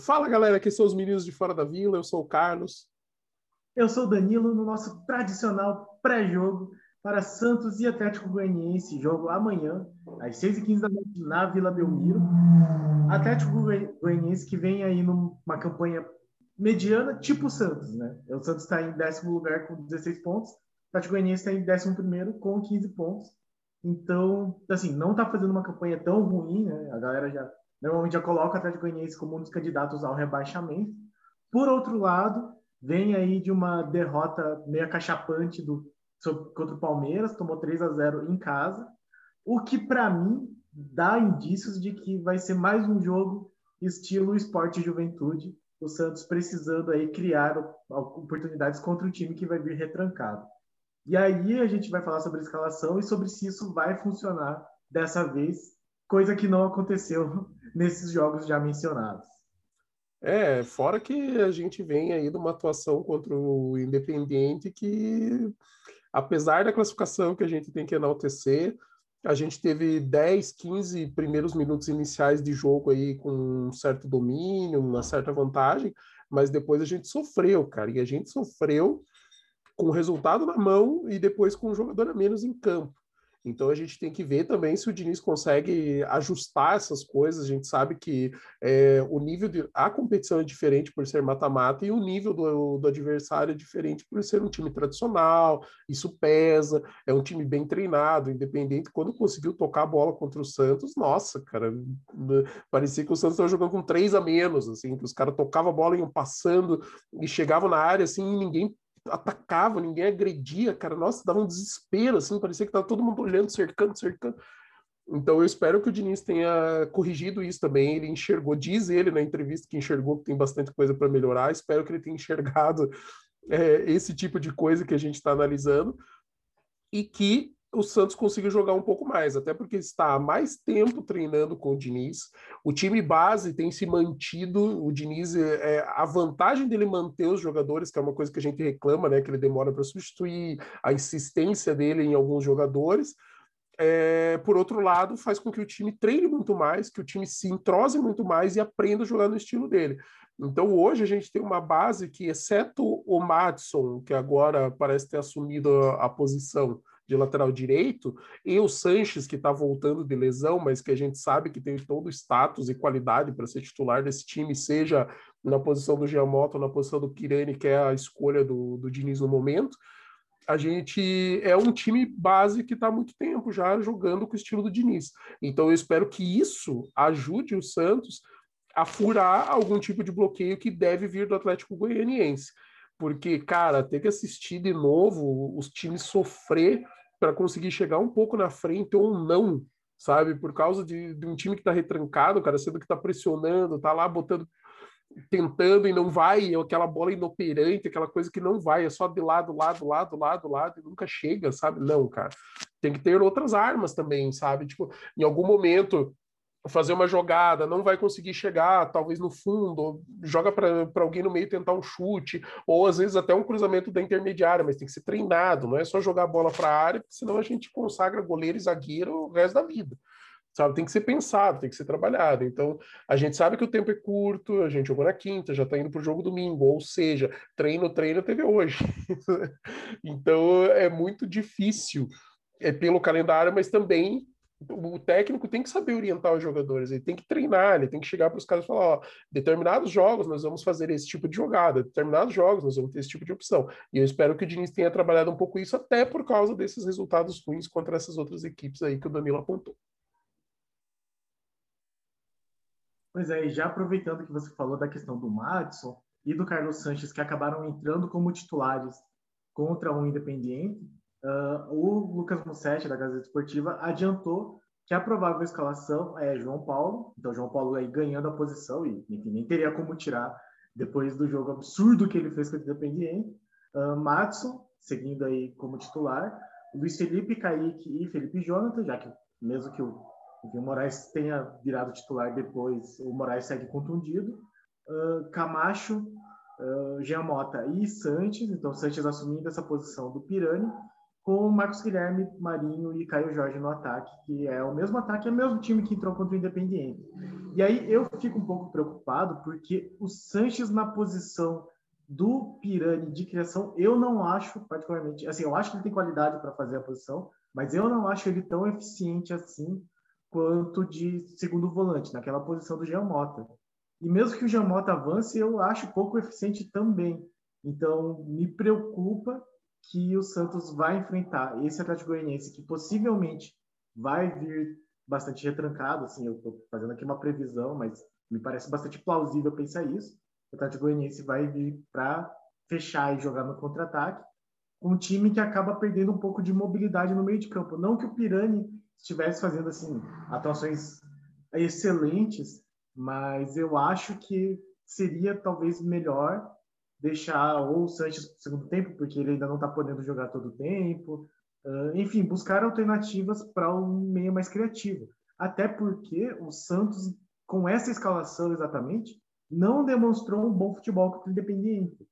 Fala galera, aqui são os meninos de fora da vila, eu sou o Carlos. Eu sou o Danilo, no nosso tradicional pré-jogo para Santos e Atlético Goianiense, jogo amanhã, às 6h15 da noite, na Vila Belmiro. Atlético Goianiense que vem aí numa campanha mediana, tipo o Santos, né? O Santos está em décimo lugar com 16 pontos, o Atlético Goianiense está em décimo primeiro com 15 pontos. Então, assim, não está fazendo uma campanha tão ruim, né? A galera já normalmente já coloca o Atlético Goianiense como um dos candidatos ao rebaixamento. Por outro lado, vem aí de uma derrota meio cachapante do, contra o Palmeiras, tomou 3 a 0 em casa, o que para mim dá indícios de que vai ser mais um jogo estilo esporte juventude, o Santos precisando aí criar oportunidades contra um time que vai vir retrancado. E aí a gente vai falar sobre a escalação e sobre se isso vai funcionar dessa vez, coisa que não aconteceu nesses jogos já mencionados. É, fora que a gente vem aí de uma atuação contra o Independiente que, apesar da classificação que a gente tem que enaltecer, a gente teve 10, 15 primeiros minutos iniciais de jogo aí com um certo domínio, uma certa vantagem, mas depois a gente sofreu, cara, e a gente sofreu com o resultado na mão e depois com um jogador a menos em campo. Então a gente tem que ver também se o Diniz consegue ajustar essas coisas. A gente sabe que é, o nível de. A competição é diferente por ser mata-mata e o nível do, do, adversário é diferente por ser um time tradicional. Isso pesa. É um time bem treinado, independente. Quando conseguiu tocar a bola contra o Santos, nossa, cara, parecia que o Santos estava jogando com três a menos, assim, que os caras tocavam a bola, iam passando e chegavam na área assim, e ninguém atacava, ninguém agredia, cara. Nossa, dava um desespero, assim, parecia que tava todo mundo olhando, cercando, cercando. Então eu espero que o Diniz tenha corrigido isso também. Ele enxergou, diz ele na entrevista que enxergou que tem bastante coisa para melhorar. Espero que ele tenha enxergado é, esse tipo de coisa que a gente está analisando e que o Santos consiga jogar um pouco mais, até porque está há mais tempo treinando com o Diniz. O time base tem se mantido. O Diniz, é, é, a vantagem dele manter os jogadores, que é uma coisa que a gente reclama, né? Que ele demora para substituir, a insistência dele em alguns jogadores. É, por outro lado, faz com que o time treine muito mais, que o time se entrose muito mais e aprenda a jogar no estilo dele. Então, hoje a gente tem uma base que, exceto o Madison, que agora parece ter assumido a, a posição de lateral direito, e o Sanches, que está voltando de lesão, mas que a gente sabe que tem todo o status e qualidade para ser titular desse time, seja na posição do Giamotto, na posição do Kirani, que é a escolha do, do Diniz no momento. A gente é um time base que está muito tempo já jogando com o estilo do Diniz. Então eu espero que isso ajude o Santos a furar algum tipo de bloqueio que deve vir do Atlético Goianiense. Porque, cara, ter que assistir de novo os times sofrer para conseguir chegar um pouco na frente ou não, sabe? Por causa de, de um time que está retrancado, cara, sendo que está pressionando, tá lá botando, tentando e não vai, aquela bola inoperante, aquela coisa que não vai, é só de lado, lado, lado, lado, lado, e nunca chega, sabe? Não, cara. Tem que ter outras armas também, sabe? Tipo, em algum momento fazer uma jogada, não vai conseguir chegar, talvez no fundo, joga para alguém no meio tentar um chute, ou às vezes até um cruzamento da intermediária, mas tem que ser treinado, não é só jogar a bola para a área, senão a gente consagra goleiro e zagueiro o resto da vida. Sabe, tem que ser pensado, tem que ser trabalhado. Então, a gente sabe que o tempo é curto, a gente jogou na quinta, já está indo para o jogo domingo, ou seja, treino, treino teve hoje. então, é muito difícil é pelo calendário, mas também o técnico tem que saber orientar os jogadores, ele tem que treinar, ele tem que chegar para os caras e falar: ó, determinados jogos nós vamos fazer esse tipo de jogada, determinados jogos nós vamos ter esse tipo de opção. E eu espero que o Diniz tenha trabalhado um pouco isso, até por causa desses resultados ruins contra essas outras equipes aí que o Danilo apontou. Pois é, e já aproveitando que você falou da questão do Madison e do Carlos Sanches, que acabaram entrando como titulares contra o Independiente, Uh, o Lucas Mussetti, da Gazeta Esportiva, adiantou que a provável escalação é João Paulo. Então, João Paulo aí ganhando a posição e enfim, nem teria como tirar depois do jogo absurdo que ele fez com o Independiente. Uh, Matson, seguindo aí como titular. Luiz Felipe, Kaique e Felipe Jonathan, já que mesmo que o, que o Moraes tenha virado titular depois, o Moraes segue contundido. Uh, Camacho, uh, Jean Mota e Sanches, então Sanches assumindo essa posição do Pirani com Marcos Guilherme, Marinho e Caio Jorge no ataque, que é o mesmo ataque, é o mesmo time que entrou contra o Independiente. E aí eu fico um pouco preocupado, porque o Sanches na posição do Pirani de criação, eu não acho particularmente, assim, eu acho que ele tem qualidade para fazer a posição, mas eu não acho ele tão eficiente assim quanto de segundo volante, naquela posição do Jean Mota. E mesmo que o Jean Mota avance, eu acho pouco eficiente também. Então, me preocupa que o Santos vai enfrentar esse Atlético Goianiense, que possivelmente vai vir bastante retrancado, assim, eu estou fazendo aqui uma previsão, mas me parece bastante plausível pensar isso. O Atlético Goianiense vai vir para fechar e jogar no contra-ataque, um time que acaba perdendo um pouco de mobilidade no meio de campo. Não que o Pirani estivesse fazendo assim atuações excelentes, mas eu acho que seria talvez melhor deixar ou o Sanches no segundo tempo, porque ele ainda não está podendo jogar todo o tempo. Uh, enfim, buscar alternativas para um meio mais criativo. Até porque o Santos, com essa escalação exatamente, não demonstrou um bom futebol contra o Independiente.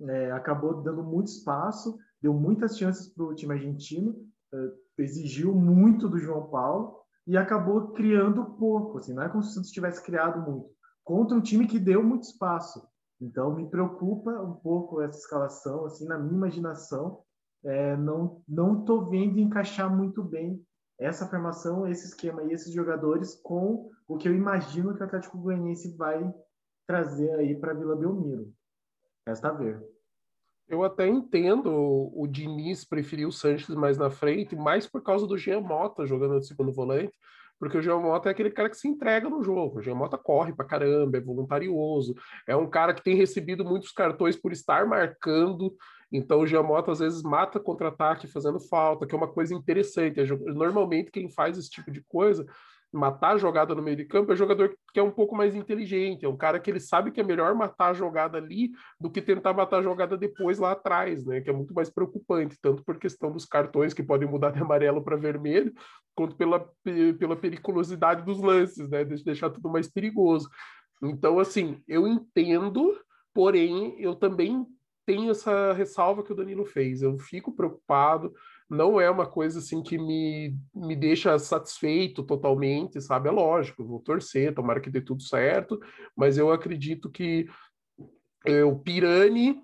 É, acabou dando muito espaço, deu muitas chances para o time argentino, uh, exigiu muito do João Paulo e acabou criando pouco. Assim, não é como se o Santos tivesse criado muito. Contra um time que deu muito espaço. Então me preocupa um pouco essa escalação, assim, na minha imaginação, é, não não tô vendo encaixar muito bem essa formação, esse esquema e esses jogadores com o que eu imagino que o Atlético Goianiense vai trazer aí para Vila Belmiro. Resta a ver. Eu até entendo o Diniz preferir o Sanches mais na frente, mais por causa do Jean Mota jogando de segundo volante, porque o Jean Mota é aquele cara que se entrega no jogo. O Jean Mota corre pra caramba, é voluntarioso, é um cara que tem recebido muitos cartões por estar marcando. Então o Jean Mota às vezes mata contra-ataque fazendo falta, que é uma coisa interessante. Normalmente quem faz esse tipo de coisa matar a jogada no meio de campo é jogador que é um pouco mais inteligente, é um cara que ele sabe que é melhor matar a jogada ali do que tentar matar a jogada depois lá atrás, né? Que é muito mais preocupante, tanto por questão dos cartões que podem mudar de amarelo para vermelho, quanto pela, pela periculosidade dos lances, né? De deixar tudo mais perigoso. Então, assim, eu entendo, porém, eu também tenho essa ressalva que o Danilo fez. Eu fico preocupado não é uma coisa assim que me, me deixa satisfeito totalmente, sabe? É lógico, vou torcer, tomara que dê tudo certo, mas eu acredito que é, o Pirani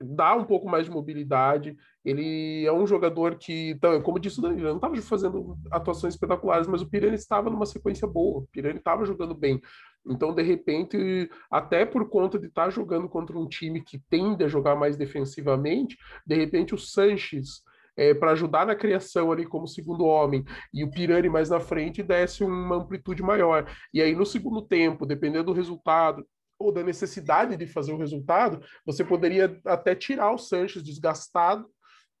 dá um pouco mais de mobilidade. Ele é um jogador que, então, como disse o Danilo, não estava fazendo atuações espetaculares, mas o Pirani estava numa sequência boa. O Pirani estava jogando bem. Então, de repente, até por conta de estar tá jogando contra um time que tende a jogar mais defensivamente, de repente o Sanches é, para ajudar na criação ali como segundo homem, e o Pirani mais na frente desse uma amplitude maior. E aí, no segundo tempo, dependendo do resultado, ou da necessidade de fazer o resultado, você poderia até tirar o Sanches desgastado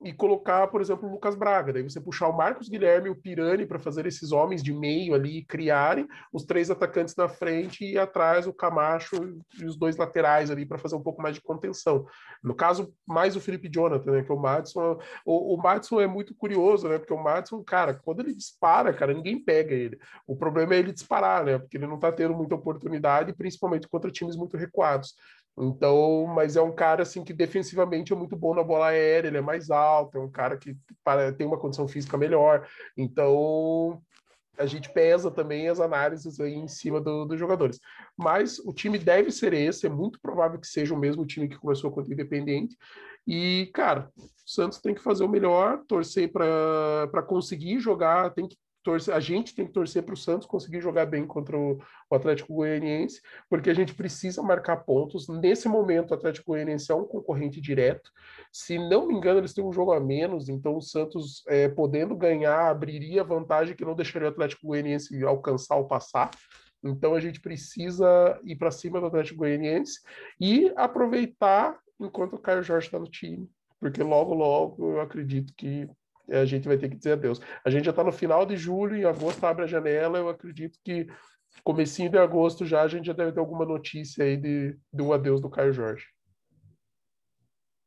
e colocar, por exemplo, o Lucas Braga. Daí você puxar o Marcos Guilherme e o Pirani para fazer esses homens de meio ali criarem, os três atacantes na frente e atrás o Camacho e os dois laterais ali para fazer um pouco mais de contenção. No caso, mais o Felipe Jonathan, né? Que o Madison. O, o Madison é muito curioso, né? Porque o Madison, cara, quando ele dispara, cara, ninguém pega ele. O problema é ele disparar, né? Porque ele não está tendo muita oportunidade, principalmente contra times muito recuados. Então, mas é um cara assim que defensivamente é muito bom na bola aérea, ele é mais alto, é um cara que para, tem uma condição física melhor. Então, a gente pesa também as análises aí em cima do, dos jogadores. Mas o time deve ser esse, é muito provável que seja o mesmo time que começou contra o Independente. E, cara, o Santos tem que fazer o melhor, torcer para conseguir jogar, tem que torcer, a gente tem que torcer para o Santos conseguir jogar bem contra o, o, Atlético Goianiense, porque a gente precisa marcar pontos. Nesse momento, o Atlético Goianiense é um concorrente direto. Se não me engano, eles têm um jogo a menos, então o Santos, é, podendo ganhar, abriria vantagem que não deixaria o Atlético Goianiense alcançar ou passar. Então a gente precisa ir para cima do Atlético Goianiense e aproveitar enquanto o Caio Jorge está no time, porque logo, logo eu acredito que a gente vai ter que dizer adeus. A gente já está no final de julho, em agosto abre a janela, eu acredito que comecinho de agosto já a gente já deve ter alguma notícia aí de, do adeus do Caio Jorge.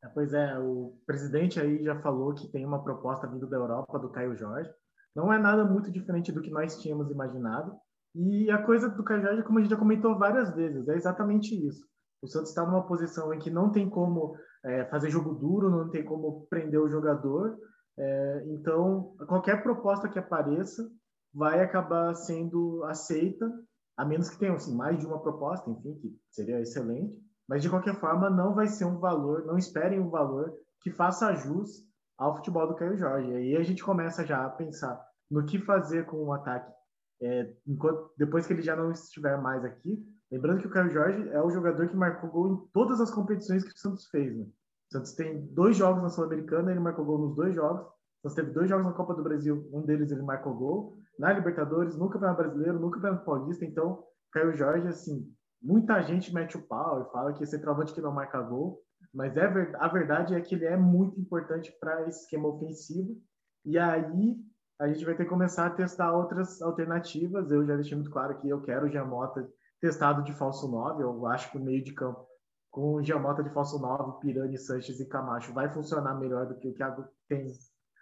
É, pois é, o presidente aí já falou que tem uma proposta vindo da Europa do Caio Jorge. Não é nada muito diferente do que nós tínhamos imaginado. E a coisa do Caio Jorge, como a gente já comentou várias vezes, é exatamente isso. O Santos está numa posição em que não tem como é, fazer jogo duro, não tem como prender o jogador, É, então, qualquer proposta que apareça vai acabar sendo aceita, a menos que tenham assim, mais de uma proposta, enfim, que seria excelente. Mas, de qualquer forma, não vai ser um valor, não esperem um valor que faça jus ao futebol do Caio Jorge. Aí a gente começa já a pensar no que fazer com o ataque é, enquanto, depois que ele já não estiver mais aqui. Lembrando que o Caio Jorge é o jogador que marcou gol em todas as competições que o Santos fez. Né? O Santos tem dois jogos na Sul-Americana, ele marcou gol nos dois jogos. O Santos teve dois jogos na Copa do Brasil, um deles ele marcou gol. Na Libertadores, no Campeonato Brasileiro, no Campeonato Paulista. Então, Caio Jorge, assim, muita gente mete o pau e fala que esse travante que não marca gol. Mas é, a verdade é que ele é muito importante para esse esquema ofensivo. E aí a gente vai ter que começar a testar outras alternativas. Eu já deixei muito claro que eu quero o Giamota testado de falso 9. Eu acho que o meio de campo com o Giamota de falso 9, Pirani, Sanches e Camacho vai funcionar melhor do que o que tem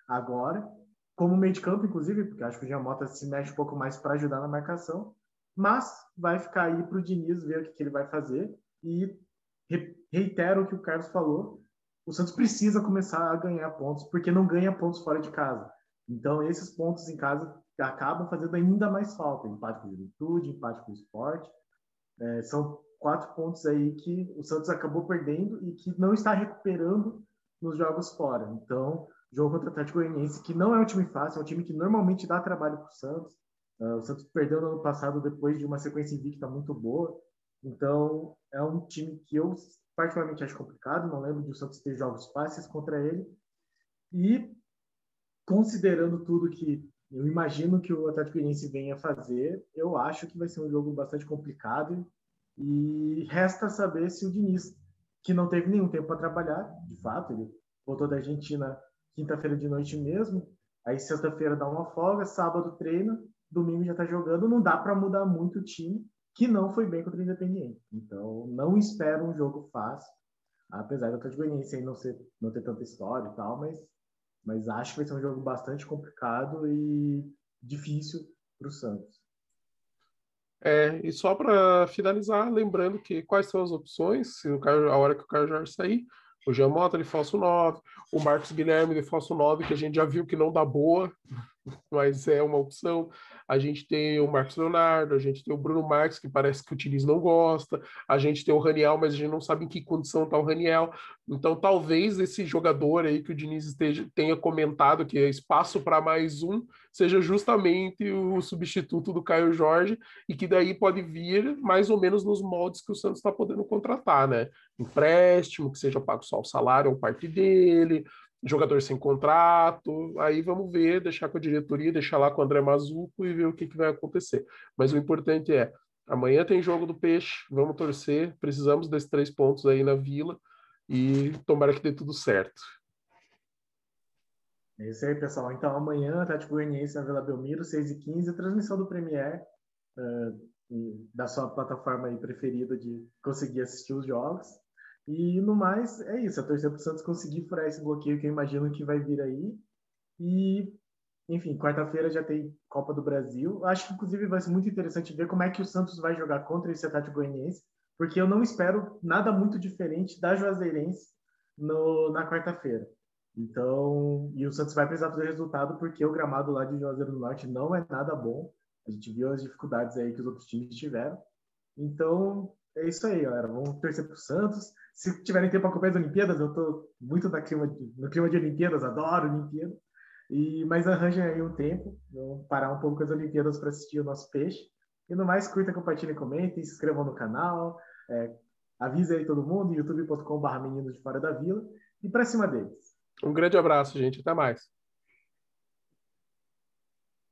agora. Como meio de campo, inclusive, porque acho que o Giamota se mexe um pouco mais para ajudar na marcação. Mas vai ficar aí para o Diniz ver o que, que ele vai fazer. E reitero o que o Carlos falou: o Santos precisa começar a ganhar pontos, porque não ganha pontos fora de casa. Então, esses pontos em casa acabam fazendo ainda mais falta. Empate com o Juventude, empate com o Esporte. É, são quatro pontos aí que o Santos acabou perdendo e que não está recuperando nos jogos fora. Então, jogo contra o Atlético Goianiense, que não é um time fácil, é um time que normalmente dá trabalho para o Santos. Uh, o Santos perdeu no ano passado depois de uma sequência invicta muito boa. Então, é um time que eu particularmente acho complicado. Não lembro de o Santos ter jogos fáceis contra ele. E considerando tudo que eu imagino que o Atlético Goianiense venha fazer, eu acho que vai ser um jogo bastante complicado e resta saber se o Diniz, que não teve nenhum tempo para trabalhar, de fato, ele voltou da Argentina quinta-feira de noite mesmo, aí sexta-feira dá uma folga, sábado treina, domingo já está jogando, não dá para mudar muito o time, que não foi bem contra o Independiente. Então, não espero um jogo fácil, apesar do Atlético Goianiense não, ser, não ter tanta história e tal, mas mas acho que vai ser um jogo bastante complicado e difícil para o Santos. É, e só para finalizar, lembrando que quais são as opções, se a hora que o Caio Jorge sair, o Jean Mota de falso 9, o Marcos Guilherme de falso 9, que a gente já viu que não dá boa, mas é uma opção. A gente tem o Marcos Leonardo, a gente tem o Bruno Marques, que parece que o Diniz não gosta, a gente tem o Raniel, mas a gente não sabe em que condição está o Raniel. Então, talvez esse jogador aí que o Diniz esteja, tenha comentado que é espaço para mais um, seja justamente o substituto do Caio Jorge, e que daí pode vir mais ou menos nos moldes que o Santos está podendo contratar, né? Empréstimo, que seja pago só o salário ou parte dele, jogador sem contrato, aí vamos ver, deixar com a diretoria, deixar lá com o André Mazuco e ver o que, que vai acontecer. Mas o importante é, amanhã tem jogo do Peixe, vamos torcer, precisamos desses três pontos aí na Vila e tomara que dê tudo certo. É isso aí, pessoal. Então, amanhã, Atlético Goianiense na Vila Belmiro, 6h15, transmissão do Premier, uh, da sua plataforma aí preferida de conseguir assistir os jogos. E no mais, é isso. A torcida para o Santos conseguir furar esse bloqueio que eu imagino que vai vir aí. E, enfim, quarta-feira já tem Copa do Brasil. Acho que, inclusive, vai ser muito interessante ver como é que o Santos vai jogar contra esse Atlético Goianiense, porque eu não espero nada muito diferente da Juazeirense no, na quarta-feira. Então, e o Santos vai precisar fazer resultado porque o gramado lá de Juazeiro do Norte não é nada bom. A gente viu as dificuldades aí que os outros times tiveram. Então, é isso aí, galera. Vamos torcer para o Santos se tiverem tempo para acompanhar as Olimpíadas, eu estou muito na clima de, no clima de Olimpíadas, adoro Olimpíadas. E, mas arranjem aí um tempo, vamos parar um pouco as Olimpíadas para assistir o nosso peixe. E no mais, curta, compartilhem, comentem, se inscrevam no canal, é, avise aí todo mundo, youtube.com.br Meninos de Fora da Vila, e para cima deles. Um grande abraço, gente. Até mais.